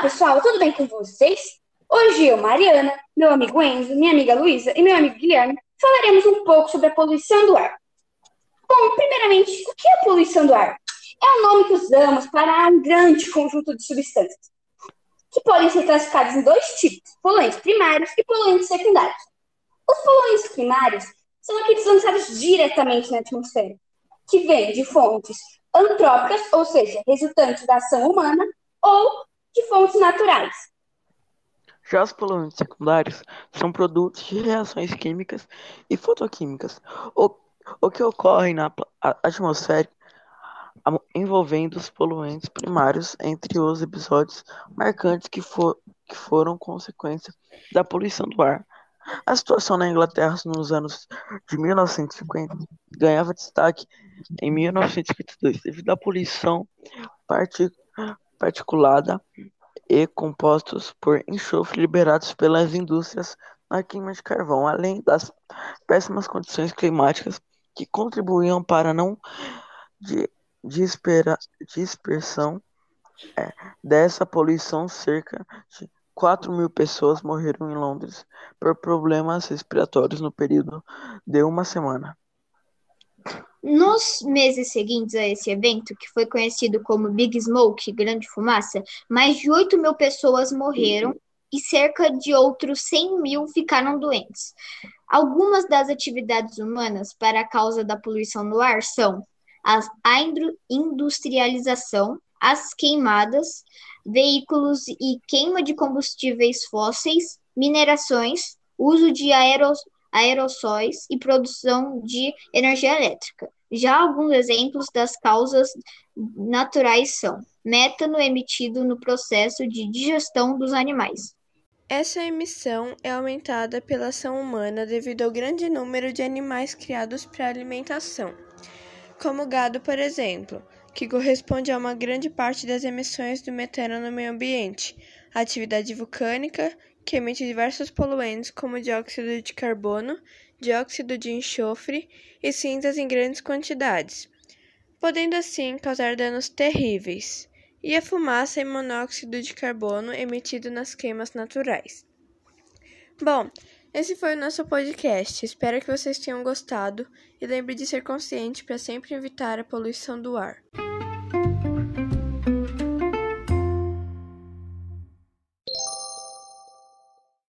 pessoal, tudo bem com vocês? Hoje eu, Mariana, meu amigo Enzo, minha amiga Luísa e meu amigo Guilherme falaremos um pouco sobre a poluição do ar. Bom, primeiramente, o que é poluição do ar? É o nome que usamos para um grande conjunto de substâncias, que podem ser classificados em dois tipos, poluentes primários e poluentes secundários. Os poluentes primários são aqueles lançados diretamente na atmosfera, que vêm de fontes antrópicas, ou seja, resultantes da ação humana, ou de fontes naturais. Já os poluentes secundários são produtos de reações químicas e fotoquímicas, o, o que ocorrem na atmosfera envolvendo os poluentes primários entre os episódios marcantes que, for, que foram consequência da poluição do ar. A situação na Inglaterra nos anos de 1950 ganhava destaque em 1952 devido à poluição particulada e compostos por enxofre liberados pelas indústrias na queima de carvão, além das péssimas condições climáticas que contribuíam para não de, de dispersão é, dessa poluição. Cerca de 4 mil pessoas morreram em Londres por problemas respiratórios no período de uma semana. Nos meses seguintes a esse evento, que foi conhecido como Big Smoke, Grande Fumaça, mais de 8 mil pessoas morreram e cerca de outros 100 mil ficaram doentes. Algumas das atividades humanas para a causa da poluição no ar são a industrialização, as queimadas, veículos e queima de combustíveis fósseis, minerações, uso de aeros aerossóis e produção de energia elétrica. Já alguns exemplos das causas naturais são metano emitido no processo de digestão dos animais. Essa emissão é aumentada pela ação humana devido ao grande número de animais criados para alimentação, como o gado, por exemplo, que corresponde a uma grande parte das emissões do metano no meio ambiente, atividade vulcânica, que emite diversos poluentes como dióxido de carbono, dióxido de enxofre e cinzas em grandes quantidades, podendo assim causar danos terríveis, e a fumaça e monóxido de carbono emitido nas queimas naturais. Bom, esse foi o nosso podcast. Espero que vocês tenham gostado e lembre de ser consciente para sempre evitar a poluição do ar.